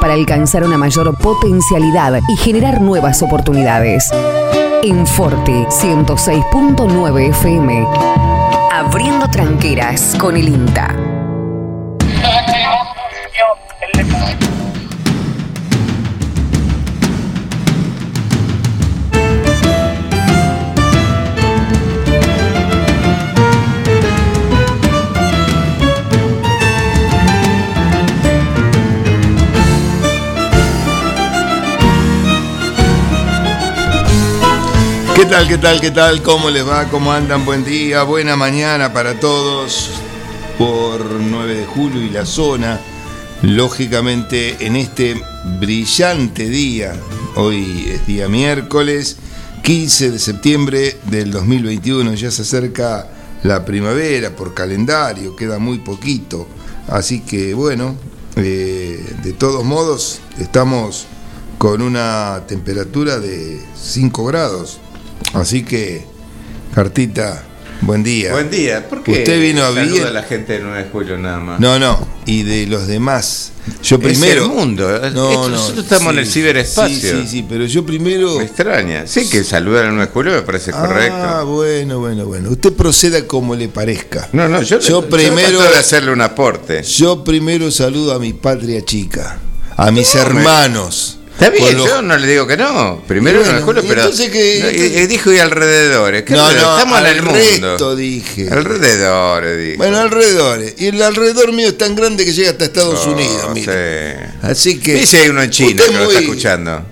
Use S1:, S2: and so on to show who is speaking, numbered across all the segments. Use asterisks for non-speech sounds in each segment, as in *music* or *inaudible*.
S1: para alcanzar una mayor potencialidad y generar nuevas oportunidades. En Forte 106.9 FM. Abriendo tranqueras con el INTA.
S2: ¿Qué tal, qué tal, qué tal? ¿Cómo les va? ¿Cómo andan? Buen día, buena mañana para todos por 9 de julio y la zona. Lógicamente en este brillante día, hoy es día miércoles, 15 de septiembre del 2021, ya se acerca la primavera por calendario, queda muy poquito. Así que bueno, eh, de todos modos estamos con una temperatura de 5 grados. Así que, Cartita, buen día.
S3: Buen día. ¿Por qué
S2: Usted vino a
S3: saluda
S2: bien.
S3: a la gente de 9 de julio nada más?
S2: No, no, y de los demás. Yo primero.
S3: Es el mundo. Esto- nosotros estamos en el ciberespacio.
S2: Sí, sí, sí, pero yo primero.
S3: Me extraña. Sí, que saludar al 9 de julio me parece
S2: Ah,
S3: correcto.
S2: bueno, bueno, bueno. Usted proceda como le parezca.
S3: No, no, yo,
S2: Yo primero-
S3: trato de hacerle un aporte.
S2: Yo primero saludo a mi patria chica, a mis
S3: No, me-
S2: hermanos.
S3: Está bien,
S2: los-
S3: yo no le digo que no. Primero
S2: bueno,
S3: no pero.
S2: entonces que-
S3: no, y- y dijo y alrededores. ¿Qué
S2: No,
S3: alrededor?
S2: no,
S3: Estamos en el
S2: al
S3: mundo.
S2: resto dije.
S3: Alrededores, dijo.
S2: Bueno, alrededores. Y el alrededor mío es tan grande que llega hasta Estados
S3: Oh,
S2: Unidos, mire.
S3: sí.
S2: Así que.
S3: Y si hay uno en China que lo
S2: muy-
S3: está escuchando.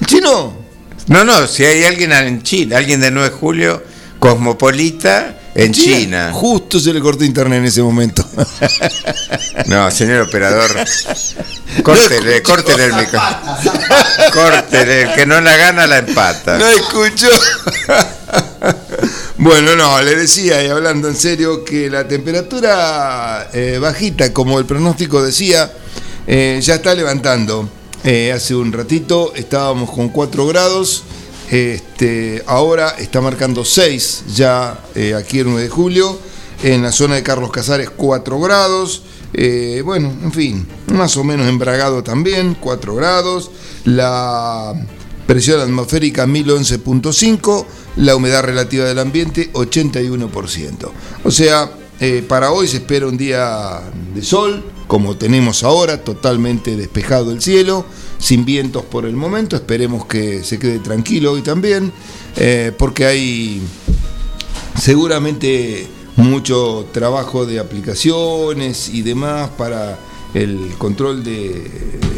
S2: ¿El chino?
S3: No, no, si hay alguien en China, alguien de 9 de julio, cosmopolita, en China.
S2: Justo se le cortó internet en ese momento. *laughs*
S3: No, señor operador, córtele, córtele el micrófono. Córtele, el que no la gana la empata.
S2: No escuchó. Bueno, no, le decía, y hablando en serio, que la temperatura eh, bajita, como el pronóstico decía, eh, ya está levantando. Eh, hace un ratito estábamos con 4 grados, este, ahora está marcando 6 ya eh, aquí el 9 de julio, en la zona de Carlos Casares 4 grados, eh, bueno, en fin, más o menos embragado también, 4 grados, la presión atmosférica 1011.5, la humedad relativa del ambiente 81%. O sea, eh, para hoy se espera un día de sol, como tenemos ahora, totalmente despejado el cielo, sin vientos por el momento, esperemos que se quede tranquilo hoy también, eh, porque hay seguramente mucho trabajo de aplicaciones y demás para el control de,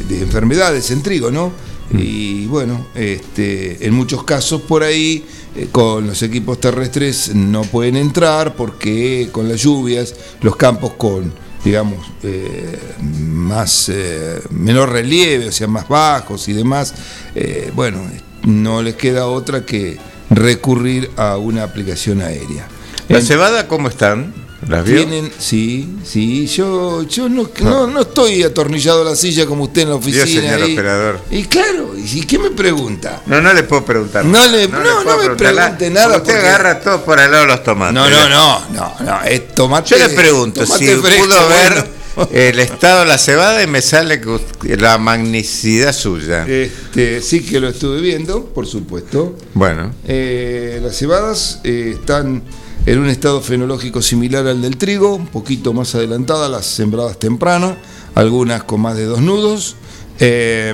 S2: de enfermedades en trigo, ¿no? Y bueno, este, en muchos casos por ahí eh, con los equipos terrestres no pueden entrar porque con las lluvias, los campos con, digamos, eh, más eh, menor relieve, o sea, más bajos y demás, eh, bueno, no les queda otra que recurrir a una aplicación aérea.
S3: ¿La cebada cómo están? ¿Las vio?
S2: tienen, sí, sí, yo, yo no, no, no estoy atornillado a la silla como usted en la oficina.
S3: señor
S2: ahí.
S3: operador.
S2: Y claro, ¿y qué me pregunta?
S3: No, no le puedo preguntar.
S2: No le- no, no me pregunte nada
S3: Usted
S2: porque-
S3: agarra todo por el lado de los tomates.
S2: No, no, no, no, no, es tomate.
S3: Yo le pregunto si
S2: fresco,
S3: pudo ver
S2: bueno. *laughs*
S3: el estado de la cebada y me sale la magnicidad suya.
S2: Este, sí que lo estuve viendo, por supuesto.
S3: Bueno,
S2: Eh, las cebadas eh, están en un estado fenológico similar al del trigo, un poquito más adelantada, las sembradas tempranas, algunas con más de dos nudos. Eh,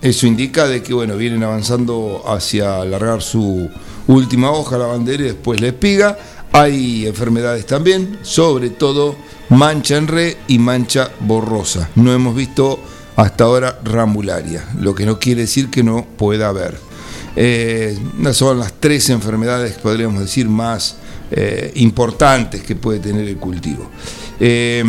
S2: eso indica de que bueno, vienen avanzando hacia alargar su última hoja, la bandera, y después la espiga. Hay enfermedades también, sobre todo mancha en re y mancha borrosa. No hemos visto hasta ahora ramularia, lo que no quiere decir que no pueda haber. Eh, son las tres enfermedades, podríamos decir, más eh, importantes que puede tener el cultivo. Eh,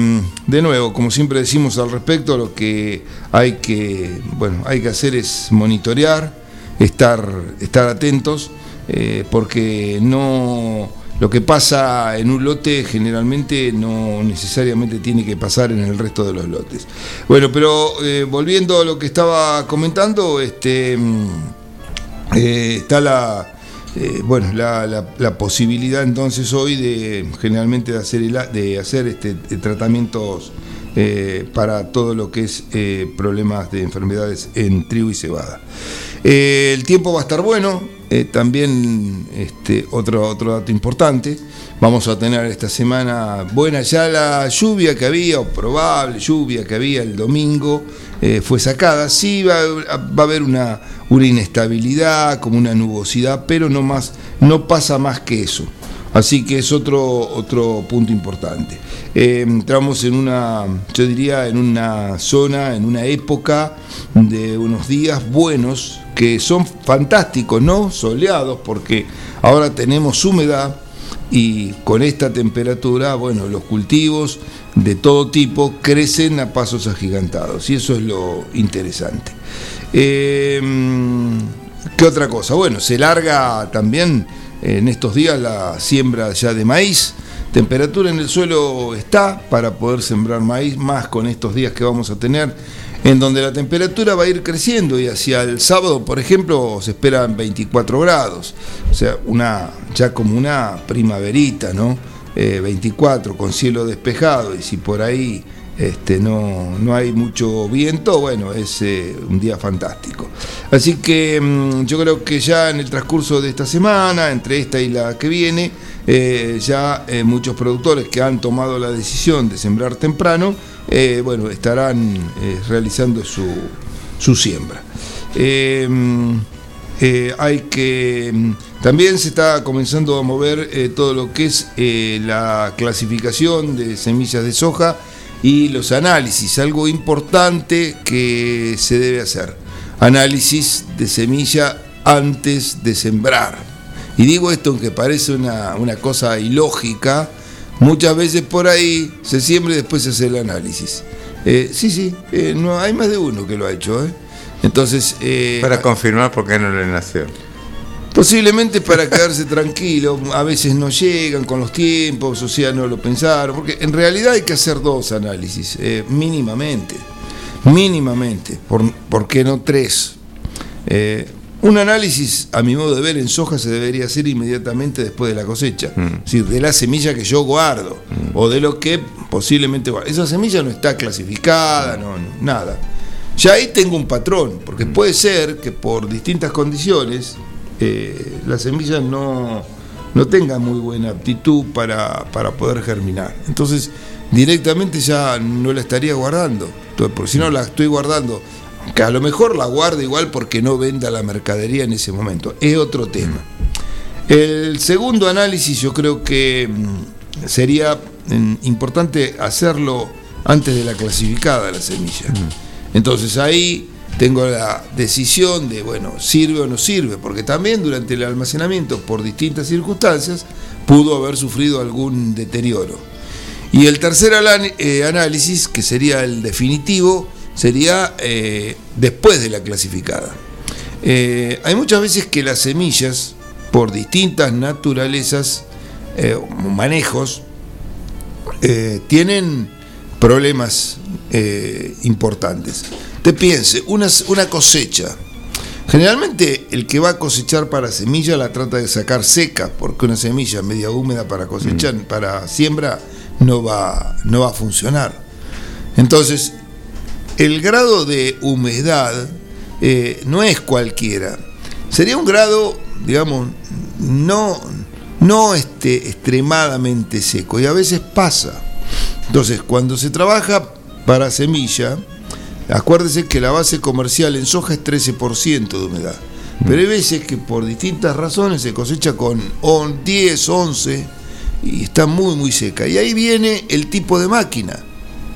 S2: de nuevo, como siempre decimos al respecto, lo que hay que, bueno, hay que hacer es monitorear, estar, estar atentos, eh, porque no lo que pasa en un lote generalmente no necesariamente tiene que pasar en el resto de los lotes. Bueno, pero eh, volviendo a lo que estaba comentando, este mm, está la, eh, bueno, la, la- la posibilidad entonces hoy de generalmente de hacer, el de hacer este, de tratamientos eh, para todo lo que es eh, problemas de enfermedades en trigo y cebada. Eh, el tiempo va a estar bueno, también este, otro, otro dato importante, vamos a tener esta semana buena ya la lluvia que había, o probable lluvia que había el domingo, fue sacada, sí va, va a haber una, una inestabilidad, como una nubosidad, pero no, más, no pasa más que eso. Así que es otro, otro punto importante. Eh, entramos en una, yo diría, en una zona, en una época de unos días buenos que son fantásticos, ¿no? Soleados, porque ahora tenemos humedad y con esta temperatura, bueno, los cultivos de todo tipo crecen a pasos agigantados y eso es lo interesante. Eh, ¿Qué otra cosa? Bueno, se larga también en estos días la siembra ya de maíz. Temperatura en el suelo está para poder sembrar maíz, más con estos días que vamos a tener, en donde la temperatura va a ir creciendo y hacia el sábado, por ejemplo, se esperan 24 grados, o sea, una ya como una primaverita, ¿no? 24 eh, con cielo despejado y si por ahí este, no, no, hay mucho viento, bueno, es eh, un día fantástico. Así que mm, yo creo que ya en el transcurso de esta semana, entre esta y la que viene, eh, ya eh, muchos productores que han tomado la decisión de sembrar temprano, bueno, estarán realizando su, su siembra. Mm, hay que mm, también se está comenzando a mover todo lo que es la clasificación de semillas de soja y los análisis, algo importante que se debe hacer. Análisis de semilla antes de sembrar. Y digo esto aunque parece una, cosa ilógica, muchas veces por ahí se siembra y después se hace el análisis. Eh, sí, sí, eh, no, hay más de uno que lo ha hecho. ¿eh? Entonces,
S3: Para confirmar por qué no le nació.
S2: Posiblemente para quedarse tranquilo, a veces no llegan con los tiempos, o sea, no lo pensaron, porque en realidad hay que hacer dos análisis, eh, mínimamente, mínimamente, por, qué no tres? Eh, un análisis, a mi modo de ver, en soja se debería hacer inmediatamente después de la cosecha, mm. es decir, de la semilla que yo guardo, mm. o de lo que posiblemente guardo. Esa semilla no está clasificada, no, nada. Ya ahí tengo un patrón, porque mm. puede ser que por distintas condiciones, eh, las semillas no, no tengan muy buena aptitud para, poder germinar. Entonces, directamente ya no la estaría guardando. Porque si no la estoy guardando, que a lo mejor la guardo igual porque no venda la mercadería en ese momento. Es otro tema. El segundo análisis yo creo que mm, sería mm, importante hacerlo antes de la clasificada la semilla. Mm. Entonces ahí tengo la decisión de, bueno, sirve o no sirve, porque también durante el almacenamiento, por distintas circunstancias, pudo haber sufrido algún deterioro. Y el tercer eh, análisis, que sería el definitivo, sería eh, después de la clasificada. Eh, hay muchas veces que las semillas, por distintas naturalezas, manejos, tienen problemas importantes. Te piense, una, una cosecha. Generalmente el que va a cosechar para semilla la trata de sacar seca, porque una semilla media húmeda para cosechar, mm. para siembra, no va, no va a funcionar. Entonces, el grado de humedad eh, no es cualquiera. Sería un grado, digamos, no, no este, extremadamente seco, y a veces pasa. Entonces, cuando se trabaja para semilla, Acuérdese que la base comercial en soja es 13% de humedad. Pero hay veces que por distintas razones se cosecha con 10, 11 y está muy, muy seca. Y ahí viene el tipo de máquina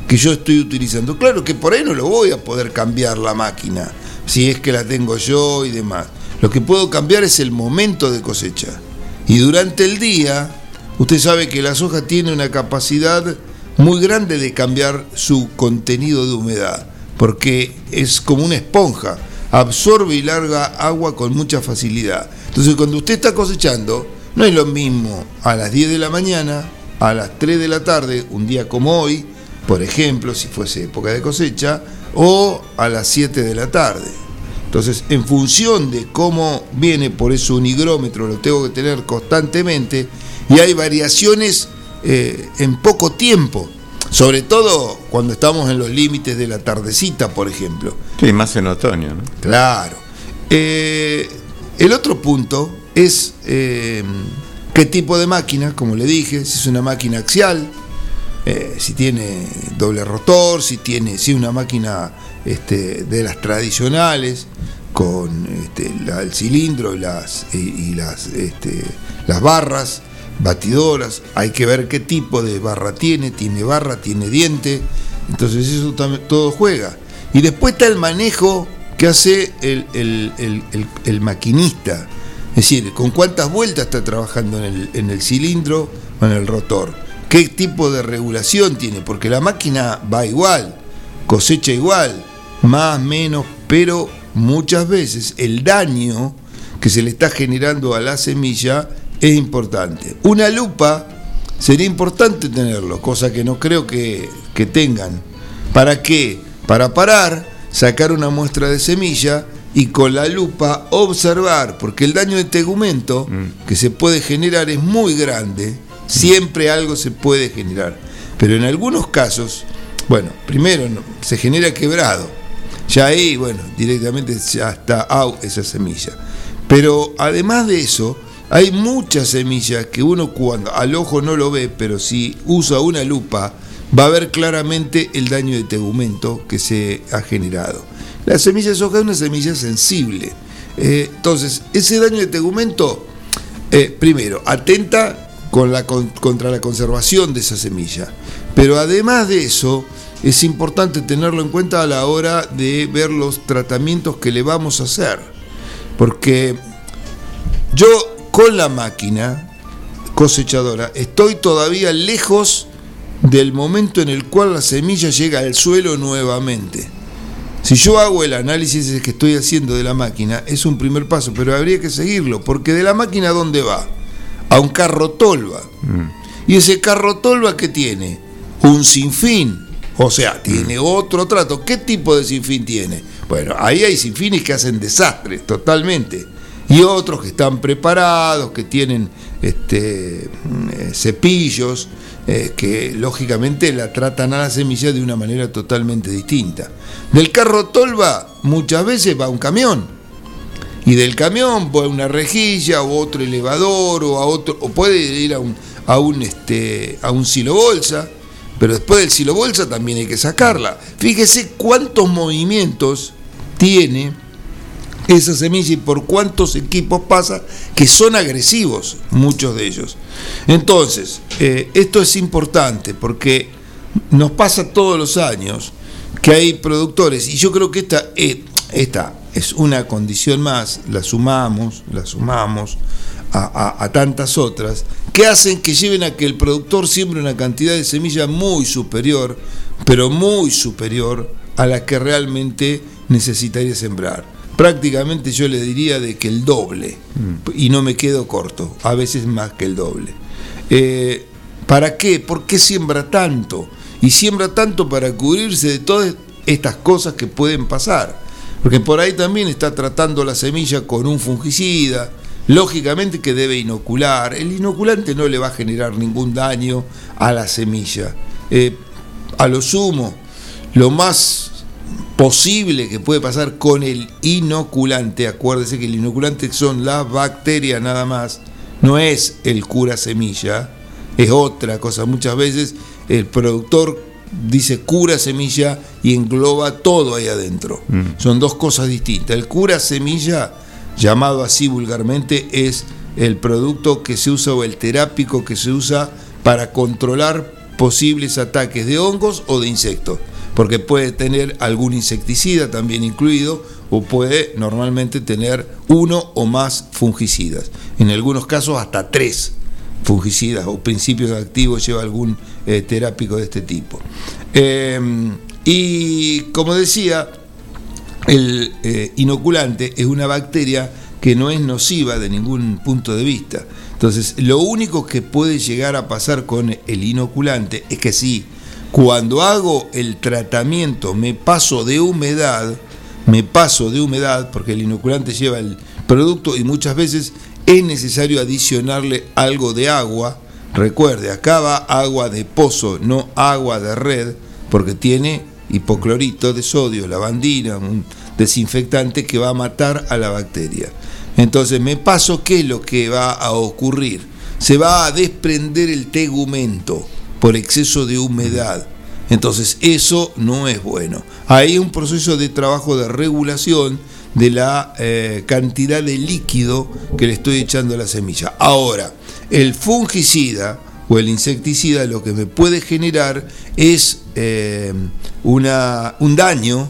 S2: que yo estoy utilizando. Claro que por ahí no lo voy a poder cambiar la máquina, si es que la tengo yo y demás. Lo que puedo cambiar es el momento de cosecha. Y durante el día, usted sabe que la soja tiene una capacidad muy grande de cambiar su contenido de humedad porque es como una esponja, absorbe y larga agua con mucha facilidad. Entonces cuando usted está cosechando, no es lo mismo a las 10 de la mañana, a las 3 de la tarde, un día como hoy, por ejemplo, si fuese época de cosecha, o a las 7 de la tarde. Entonces, en función de cómo viene por eso un higrómetro, lo tengo que tener constantemente, y hay variaciones eh, en poco tiempo. Sobre todo cuando estamos en los límites de la tardecita, por ejemplo.
S3: Sí, más en otoño, ¿no?
S2: Claro. Eh, el otro punto es eh, qué tipo de máquina, como le dije, si es una máquina axial, eh, si tiene doble rotor, si tiene si una máquina este, de las tradicionales con este, el cilindro y las, y, las, este, las barras batidoras, hay que ver qué tipo de barra tiene, tiene barra, tiene diente, entonces eso también, todo juega. Y después está el manejo que hace el, maquinista, es decir, con cuántas vueltas está trabajando en el, en el cilindro o en el rotor qué tipo de regulación tiene, porque la máquina va igual, cosecha igual, más, menos, pero muchas veces el daño que se le está generando a la semilla es importante. Una lupa sería importante tenerlo, cosa que no creo que, tengan. ¿Para qué? Para parar, sacar una muestra de semilla y con la lupa observar, porque el daño de tegumento mm. que se puede generar es muy grande Siempre algo se puede generar. Pero en algunos casos, bueno, primero se genera quebrado. Ya ahí, bueno, directamente ya está out esa semilla. Pero además de eso, hay muchas semillas que uno cuando al ojo no lo ve, pero si usa una lupa, va a ver claramente el daño de tegumento que se ha generado. La semilla de soja es una semilla sensible. Eh, entonces, ese daño de tegumento, eh, primero, atenta contra la conservación de esa semilla. Pero además de eso, es importante tenerlo en cuenta a la hora de ver los tratamientos que le vamos a hacer. Porque yo con la máquina cosechadora estoy todavía lejos del momento en el cual la semilla llega al suelo nuevamente. Si yo hago el análisis que estoy haciendo de la máquina, es un primer paso, pero habría que seguirlo, porque de la máquina ¿a dónde va? a un carro tolva. Mm. Y ese carro tolva que tiene un sinfín, o sea, tiene mm. otro trato. ¿Qué tipo de sinfín tiene? Bueno, ahí hay sinfines que hacen desastres totalmente. Y otros que están preparados, que tienen este, mm, eh, cepillos, eh, que lógicamente la tratan a la semilla de una manera totalmente distinta. Del carro tolva muchas veces va un camión y del camión puede una rejilla o otro elevador o a otro o puede ir a un a un este a un silo bolsa pero después del silo bolsa también hay que sacarla fíjese cuántos movimientos tiene esa semilla y por cuántos equipos pasa que son agresivos muchos de ellos entonces eh, esto es importante porque nos pasa todos los años que hay productores y yo creo que esta eh, esta es una condición más, la sumamos, la sumamos a, tantas otras, que hacen que lleven a que el productor siembre una cantidad de semilla muy superior, pero muy superior a la que realmente necesitaría sembrar. Prácticamente yo le diría de que el doble, mm. y no me quedo corto, a veces más que el doble. Eh, ¿Para qué? ¿Por qué siembra tanto? Y siembra tanto para cubrirse de todas estas cosas que pueden pasar. Porque por ahí también está tratando la semilla con un fungicida, lógicamente que debe inocular. El inoculante no le va a generar ningún daño a la semilla. Eh, a lo sumo, lo más posible que puede pasar con el inoculante, acuérdese que el inoculante son las bacterias nada más, no es el cura semilla, es otra cosa. Muchas veces el productor dice cura semilla y engloba todo ahí adentro. Mm. Son dos cosas distintas. El cura semilla, llamado así vulgarmente, es el producto que se usa o el terápico que se usa para controlar posibles ataques de hongos o de insectos, porque puede tener algún insecticida también incluido o puede normalmente tener uno o más fungicidas, en algunos casos hasta tres fungicidas o principios activos lleva algún eh, terápico de este tipo. Em, y como decía, el eh, inoculante es una bacteria que no es nociva de ningún punto de vista. Entonces, lo único que puede llegar a pasar con el inoculante es que si cuando hago el tratamiento me paso de humedad, me paso de humedad, porque el inoculante lleva el producto y muchas veces es necesario adicionarle algo de agua recuerde, acá va agua de pozo, no agua de red, porque tiene hipoclorito de sodio, lavandina, un desinfectante que va a matar a la bacteria. Entonces me paso, ¿qué es lo que va a ocurrir? Se va a desprender el tegumento por exceso de humedad. Entonces eso no es bueno. Hay un proceso de trabajo de regulación de la eh, cantidad de líquido que le estoy echando a la semilla. Ahora, el fungicida o el insecticida lo que me puede generar es eh, una, un daño,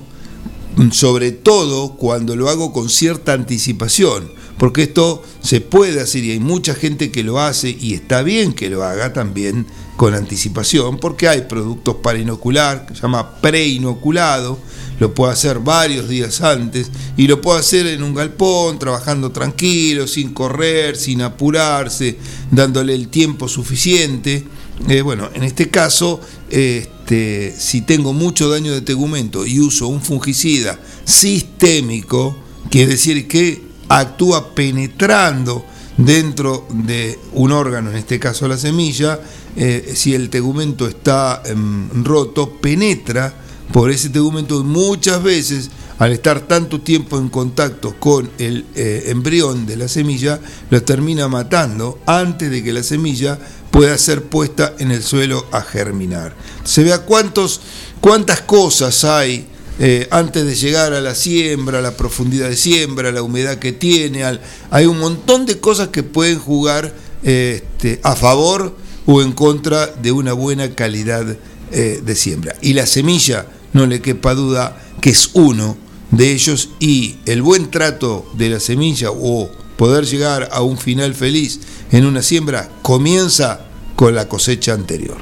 S2: sobre todo cuando lo hago con cierta anticipación, porque esto se puede hacer y hay mucha gente que lo hace y está bien que lo haga también con anticipación, porque hay productos para inocular, que se llama preinoculado, lo puedo hacer varios días antes y lo puedo hacer en un galpón, trabajando tranquilo, sin correr, sin apurarse, dándole el tiempo suficiente. Eh, bueno, en este caso, este, si tengo mucho daño de tegumento y uso un fungicida sistémico, quiere decir que actúa penetrando dentro de un órgano, en este caso la semilla, eh, si el tegumento está em, roto, penetra por ese tegumento muchas veces al estar tanto tiempo en contacto con el eh, embrión de la semilla, lo termina matando antes de que la semilla pueda ser puesta en el suelo a germinar. Se vea cuántos, cuántas cosas hay eh, antes de llegar a la siembra, la profundidad de siembra, la humedad que tiene, hay un montón de cosas que pueden jugar este, a favor o en contra de una buena calidad eh, de siembra. Y la semilla, no le quepa duda, que es uno de ellos y el buen trato de la semilla o poder llegar a un final feliz en una siembra comienza con la cosecha anterior.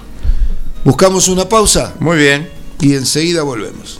S2: Buscamos una pausa.
S3: Muy bien.
S2: Y enseguida volvemos.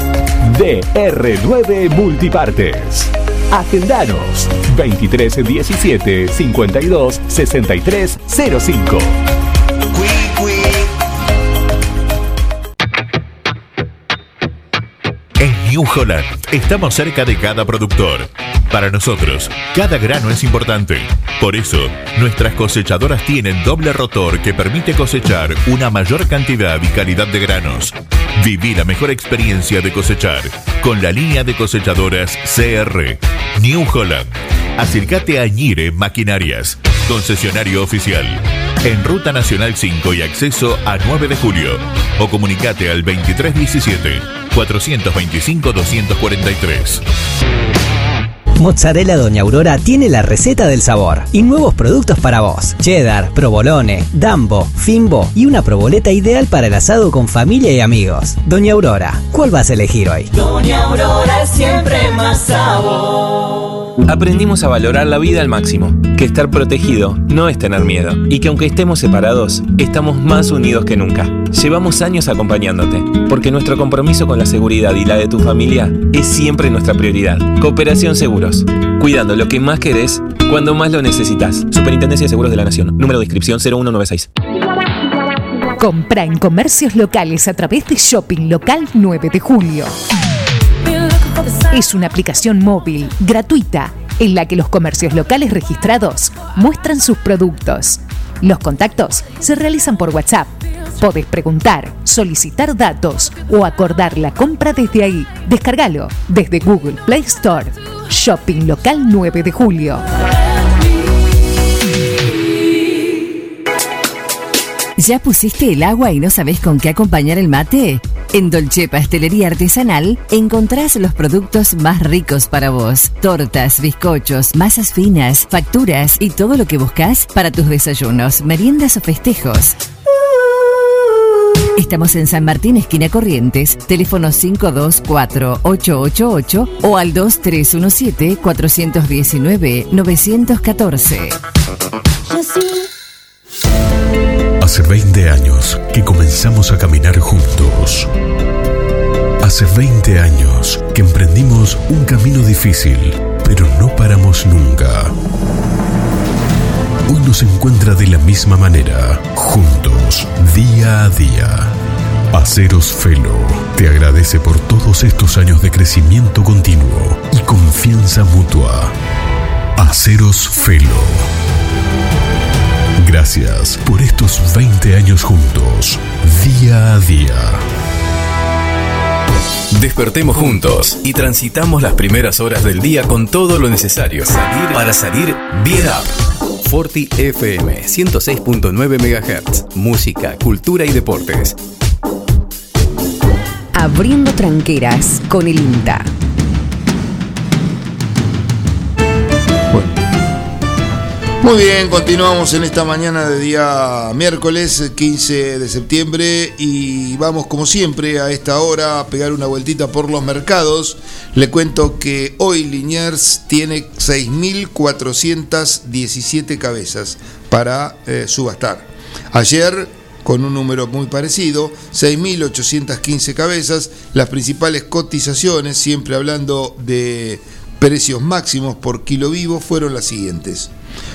S4: DR9 Multipartes. Agendanos 2317 52 63 05.
S5: En New Holland estamos cerca de cada productor. Para nosotros, cada grano es importante. Por eso, nuestras cosechadoras tienen doble rotor que permite cosechar una mayor cantidad y calidad de granos. Viví la mejor experiencia de cosechar con la línea de cosechadoras CR. New Holland. Acércate a Ñire Maquinarias, concesionario oficial. En Ruta Nacional 5 y acceso a 9 de julio. O comunicate al 2317 425 243.
S6: Mozzarella Doña Aurora tiene la receta del sabor y nuevos productos para vos. Cheddar, provolone, dambo, fimbo y una proboleta ideal para el asado con familia y amigos. Doña Aurora, ¿cuál vas a elegir hoy?
S7: Doña Aurora siempre más sabor.
S8: Aprendimos a valorar la vida al máximo, que estar protegido no es tener miedo y que aunque estemos separados, estamos más unidos que nunca. Llevamos años acompañándote, porque nuestro compromiso con la seguridad y la de tu familia es siempre nuestra prioridad. Cooperación Cuidando lo que más querés cuando más lo necesitas. Superintendencia de Seguros de la Nación, número de inscripción 0196.
S1: Compra en comercios locales a través de Shopping Local 9 de Julio. Es una aplicación móvil gratuita en la que los comercios locales registrados muestran sus productos. Los contactos se realizan por WhatsApp. Podés preguntar, solicitar datos o acordar la compra desde ahí. Descárgalo desde Google Play Store. Shopping Local 9 de Julio. ¿Ya pusiste el agua y no sabes con qué acompañar el mate? En Dolce Pastelería Artesanal encontrás los productos más ricos para vos. Tortas, bizcochos, masas finas, facturas y todo lo que buscas para tus desayunos, meriendas o festejos. Estamos en San Martín, esquina Corrientes, teléfono 524-888 o al 2317-419-914.
S9: Hace 20 años que comenzamos a caminar juntos. Hace 20 años que emprendimos un camino difícil, pero no paramos nunca. Hoy nos encuentra de la misma manera, juntos, día a día. Aceros Felo te agradece por todos estos años de crecimiento continuo y confianza mutua. Aceros Felo. Gracias por estos 20 años juntos, día a día.
S10: Despertemos juntos y transitamos las primeras horas del día con todo lo necesario para salir bien up. Forti FM 106.9 MHz. Música, cultura y deportes.
S1: Abriendo tranqueras con el INTA.
S2: Muy bien, continuamos en esta mañana de día miércoles 15 de septiembre y vamos como siempre a esta hora a pegar una vueltita por los mercados. Le cuento que hoy Liniers tiene 6.417 cabezas para eh, subastar. Ayer con un número muy parecido, 6.815 cabezas, las principales cotizaciones, siempre hablando de precios máximos por kilo vivo, fueron las siguientes.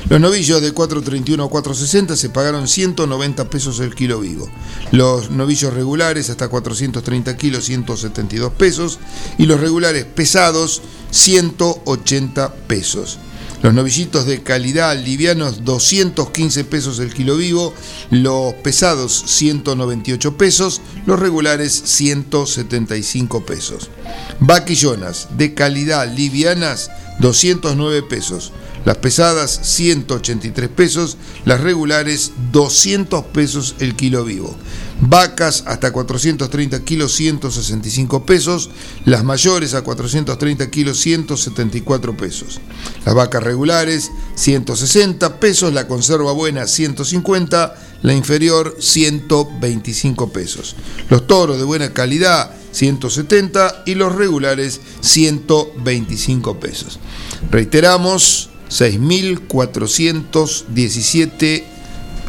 S2: Los novillos de 4.31 a 4.60 se pagaron 190 pesos el kilo vivo. Los novillos regulares hasta 430 kilos 172 pesos y los regulares pesados 180 pesos. Los novillitos de calidad livianos 215 pesos el kilo vivo, los pesados 198 pesos, los regulares 175 pesos. Vaquillonas de calidad livianas 209 pesos, las pesadas 183 pesos, las regulares 200 pesos el kilo vivo. Vacas hasta 430 kilos 165 pesos, las mayores a 430 kilos 174 pesos. Las vacas regulares 160 pesos, la conserva buena 150, la inferior 125 pesos. Los toros de buena calidad 170 y los regulares 125 pesos. Reiteramos, 6.417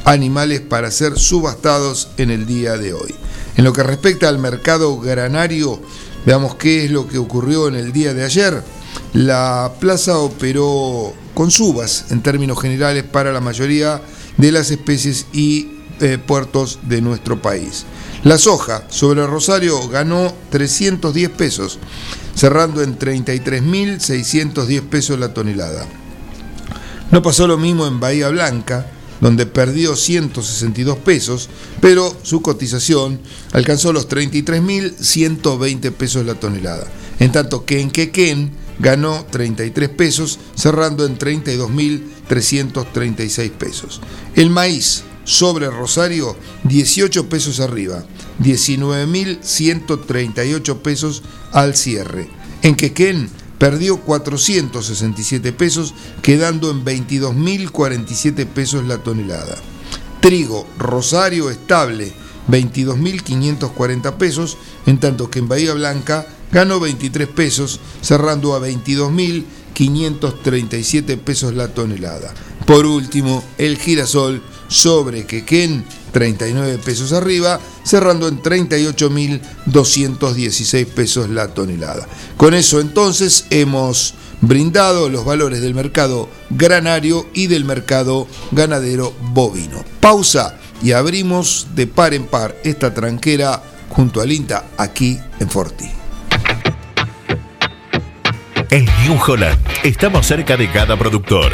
S2: animales para ser subastados en el día de hoy. En lo que respecta al mercado granario, veamos qué es lo que ocurrió en el día de ayer. La plaza operó con subas en términos generales para la mayoría de las especies y eh, puertos de nuestro país. La soja sobre el Rosario ganó 310 pesos, cerrando en 33.610 pesos la tonelada. No pasó lo mismo en Bahía Blanca, donde perdió 162 pesos, pero su cotización alcanzó los 33.120 pesos la tonelada. En tanto que en Quequén ganó 33 pesos, cerrando en 32.336 pesos. El maíz sobre Rosario, 18 pesos arriba, 19.138 pesos al cierre. En Quequén perdió 467 pesos, quedando en 22.047 pesos la tonelada. Trigo Rosario estable, 22.540 pesos, en tanto que en Bahía Blanca ganó 23 pesos, cerrando a 22.537 pesos la tonelada. Por último, el girasol sobre Quequén, 39 pesos arriba, cerrando en 38.216 pesos la tonelada. Con eso entonces hemos brindado los valores del mercado granario y del mercado ganadero bovino. Pausa y abrimos de par en par esta tranquera junto al INTA aquí en Forti.
S5: En New Holland estamos cerca de cada productor.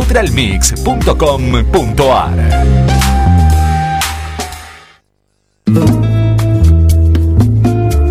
S4: www.nutralmix.com.ar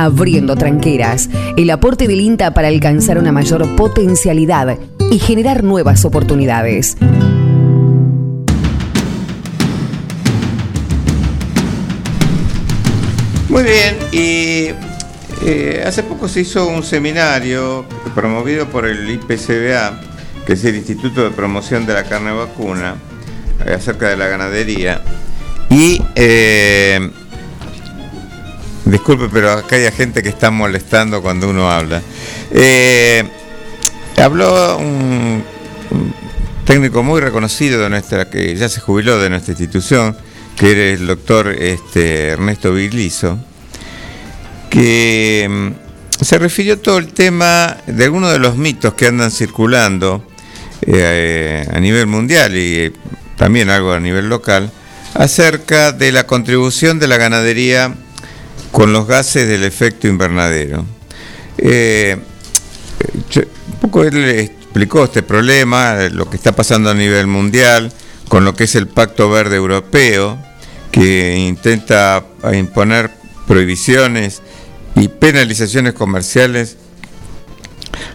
S1: Abriendo tranqueras, el aporte del INTA para alcanzar una mayor potencialidad y generar nuevas oportunidades.
S3: Muy bien, y eh, hace poco se hizo un seminario promovido por el IPCBA, que es el Instituto de Promoción de la Carne Vacuna, eh, acerca de la ganadería. Y eh, disculpe, pero acá hay gente que está molestando cuando uno habla. habló un, técnico muy reconocido de nuestra, que ya se jubiló de nuestra institución, que era el doctor este, Ernesto Vigliso, que mm, se refirió todo el tema de algunos de los mitos que andan circulando eh, a nivel mundial y eh, también algo a nivel local, acerca de la contribución de la ganadería con los gases del efecto invernadero. Eh, un poco él explicó este problema, lo que está pasando a nivel mundial, con lo que es el Pacto Verde Europeo, que intenta imponer prohibiciones y penalizaciones comerciales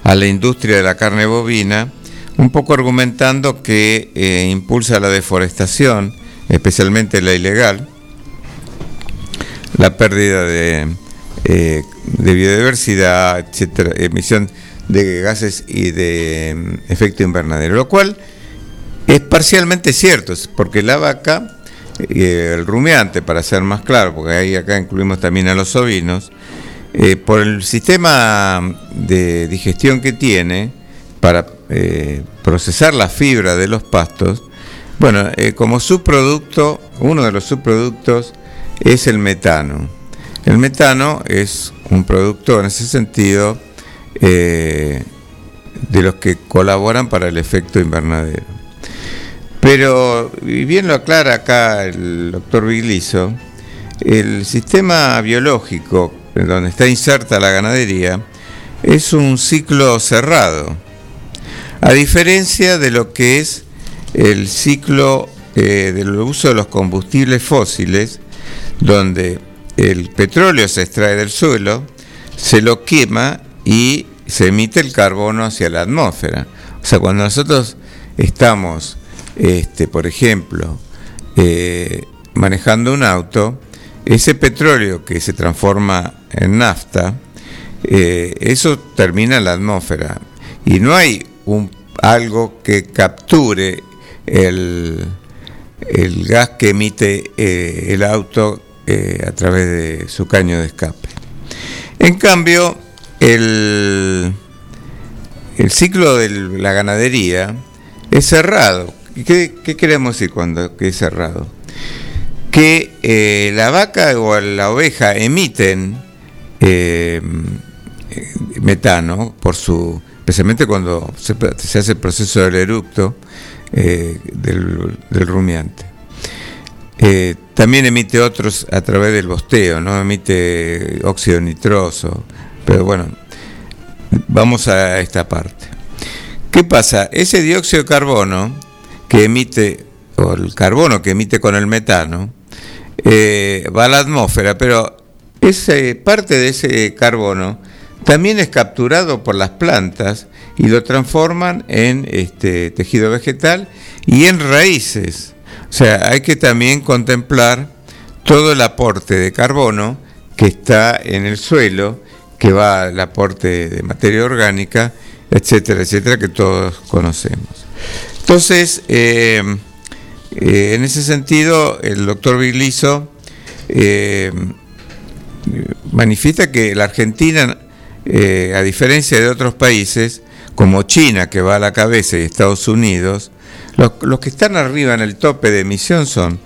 S3: a la industria de la carne bovina, un poco argumentando que eh, impulsa la deforestación, especialmente la ilegal, la pérdida de, eh, de biodiversidad, etcétera, emisión de gases y de mm, efecto invernadero, lo cual es parcialmente cierto, porque la vaca eh, el rumiante, para ser más claro, porque ahí acá incluimos también a los ovinos, eh, por el sistema de digestión que tiene para eh, procesar la fibra de los pastos, bueno, como subproducto, uno de los subproductos es el metano. El metano es un producto en ese sentido de los que colaboran para el efecto invernadero. Pero, y bien lo aclara acá el doctor Vigliso, el sistema biológico en donde está inserta la ganadería es un ciclo cerrado, a diferencia de lo que es el ciclo eh, del uso de los combustibles fósiles, donde el petróleo se extrae del suelo, se lo quema y se emite el carbono hacia la atmósfera. O sea, cuando nosotros estamos este, por ejemplo, eh, manejando un auto, ese petróleo que se transforma en nafta, eh, eso termina en la atmósfera y no hay un, algo que capture el, gas que emite eh, el auto a través de su caño de escape. En cambio, el, el ciclo de la ganadería es cerrado, ¿Qué, queremos decir cuando que es cerrado? Que eh, la vaca o la oveja emiten eh, metano por su especialmente cuando se, hace el proceso del eructo eh, del, rumiante. También emite otros a través del bosteo, ¿no? Emite óxido nitroso. Pero bueno, vamos a esta parte. ¿Qué pasa? Ese dióxido de carbono que emite, o el carbono que emite con el metano, eh, va a la atmósfera, pero ese, parte de ese carbono también es capturado por las plantas y lo transforman en este, tejido vegetal y en raíces. O sea, hay que también contemplar todo el aporte de carbono que está en el suelo, que va al aporte de materia orgánica, etcétera, etcétera, que todos conocemos. Entonces, eh, eh, en ese sentido, el doctor Vigliso eh, manifiesta que la Argentina, a diferencia de otros países, como China, que va a la cabeza, y Estados Unidos, los, que están arriba en el tope de emisión son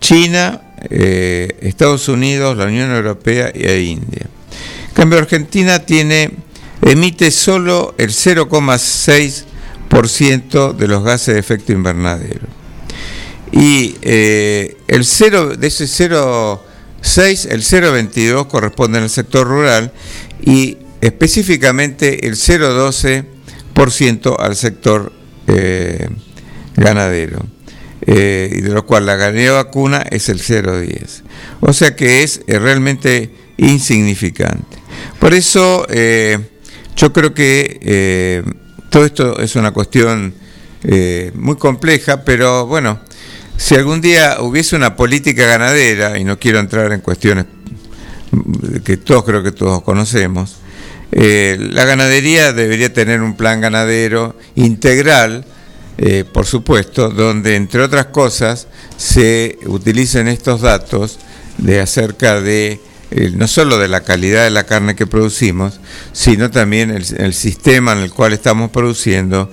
S3: China, Estados Unidos, la Unión Europea e India. En cambio, Argentina emite solo el 0,6% de los gases de efecto invernadero. Y eh, el 0, de ese 0,6, el 0,22 corresponde al sector rural y específicamente el 0,12% al sector eh, ganadero. Eh, y de lo cual la ganadería vacuna es el 0,10. O sea que es realmente insignificante. Por eso eh, yo creo que eh, todo esto es una cuestión eh, muy compleja, pero bueno, si algún día hubiese una política ganadera, y no quiero entrar en cuestiones que todos creo que todos conocemos, la ganadería debería tener un plan ganadero integral, por supuesto, donde entre otras cosas se utilicen estos datos de acerca de no solo de la calidad de la carne que producimos, sino también el, sistema en el cual estamos produciendo,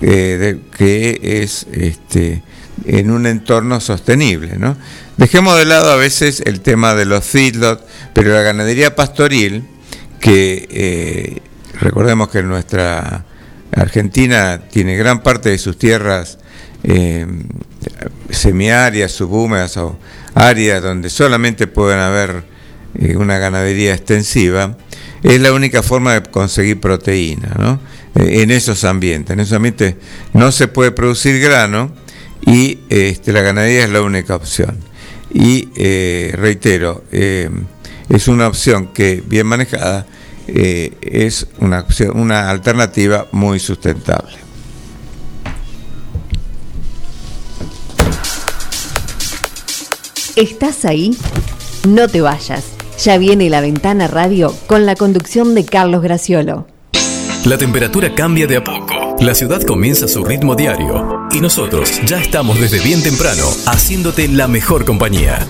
S3: eh, que es este, en un entorno sostenible. Dejemos de lado a veces el tema de los feedlots, pero la ganadería pastoril, que eh, recordemos que nuestra Argentina tiene gran parte de sus tierras eh, semiáridas, subhúmedas o áreas donde solamente pueden haber eh, una ganadería extensiva, es la única forma de conseguir proteína, ¿no? Eh, en esos ambientes. En esos ambientes no se puede producir grano y este, la ganadería es la única opción. Y eh, reitero, es una opción que bien manejada es una, opción, una alternativa muy sustentable.
S1: ¿Estás ahí? No te vayas. Ya viene la ventana radio con la conducción de Carlos Graciolo.
S10: La temperatura cambia de a poco. La ciudad comienza su ritmo diario. Y nosotros ya estamos desde bien temprano haciéndote la mejor compañía.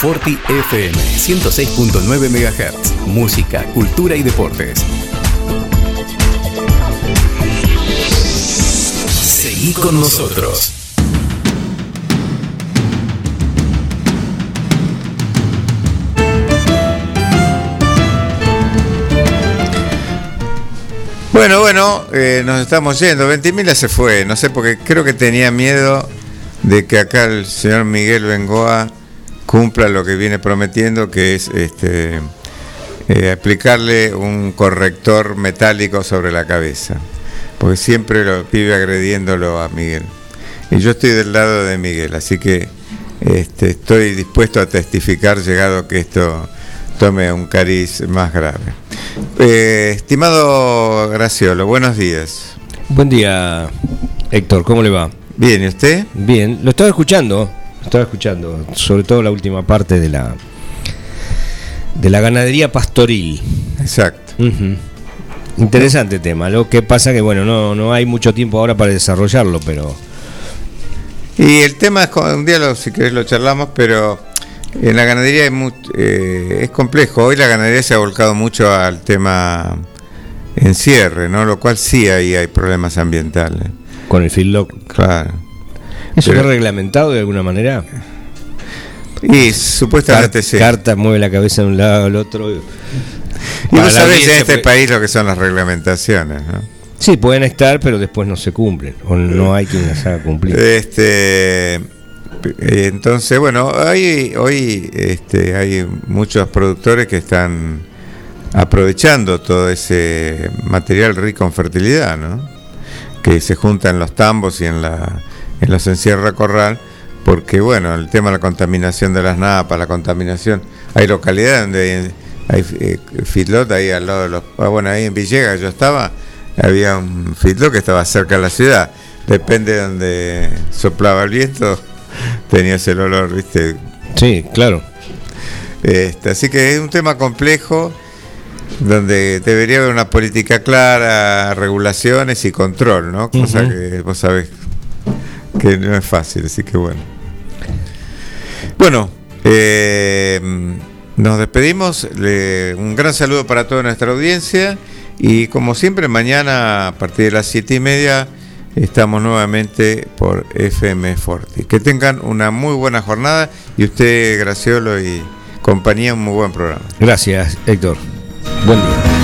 S10: Forti FM 106.9 MHz. Música, cultura y deportes. Seguí con nosotros.
S3: Bueno, bueno, eh, nos estamos yendo. Ventimiglia se fue, no sé, porque creo que tenía miedo de que acá el señor Miguel Bengoa cumpla lo que viene prometiendo, que es este eh, aplicarle un corrector metálico sobre la cabeza. Porque siempre lo vive agrediéndolo a Miguel. Y yo estoy del lado de Miguel, así que este, estoy dispuesto a testificar, llegado que esto tome un cariz más grave. Eh, estimado Graciolo, buenos días.
S11: Buen día, Héctor, ¿cómo le va?
S3: Bien, ¿y usted?
S11: Bien, lo estaba escuchando, estaba escuchando, sobre todo la última parte de la de la ganadería pastoril.
S3: Exacto.
S11: Interesante tema. Lo que pasa que bueno, no, no hay mucho tiempo ahora para desarrollarlo, pero
S3: y el tema es un día lo, si querés lo charlamos, pero en la ganadería es, eh, es complejo. Hoy la ganadería se ha volcado mucho al tema encierre, ¿no? Lo cual sí ahí hay problemas ambientales.
S11: Con el feedlot.
S3: Claro.
S11: ¿Eso está reglamentado de alguna manera?
S3: Y supuestamente sí.
S11: Carta mueve la cabeza de un lado al otro. Y
S3: vos sabés en este país lo que son las reglamentaciones, ¿no?
S11: Sí, pueden estar, pero después no se cumplen. O no hay quien las haga cumplir.
S3: Este entonces, bueno, hay, hoy este, hay muchos productores que están aprovechando todo ese material rico en fertilidad, ¿no? que se junta en los tambos y en, la, en los encierra corral porque bueno, el tema de la contaminación de las napas, la contaminación, hay localidades donde hay, hay eh, feedlot ahí al lado de los, ah, bueno, ahí en Villegas yo estaba, había un feedlot que estaba cerca de la ciudad, depende de donde soplaba el viento, tenías el olor, viste.
S11: Sí, claro.
S3: Este, así que es un tema complejo donde debería haber una política clara, regulaciones y control, ¿no? Cosa que vos sabés que no es fácil, así que bueno. Bueno, eh, nos despedimos. Le- un gran saludo para toda nuestra audiencia. Y como siempre, mañana a partir de las siete y media estamos nuevamente por FM Forti. Que tengan una muy buena jornada y usted, Graciolo y compañía, un muy buen programa.
S11: Gracias, Héctor. Buen día.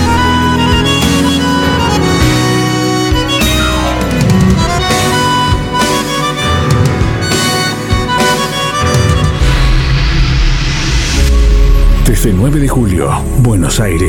S12: Desde 9 de julio, Buenos Aires.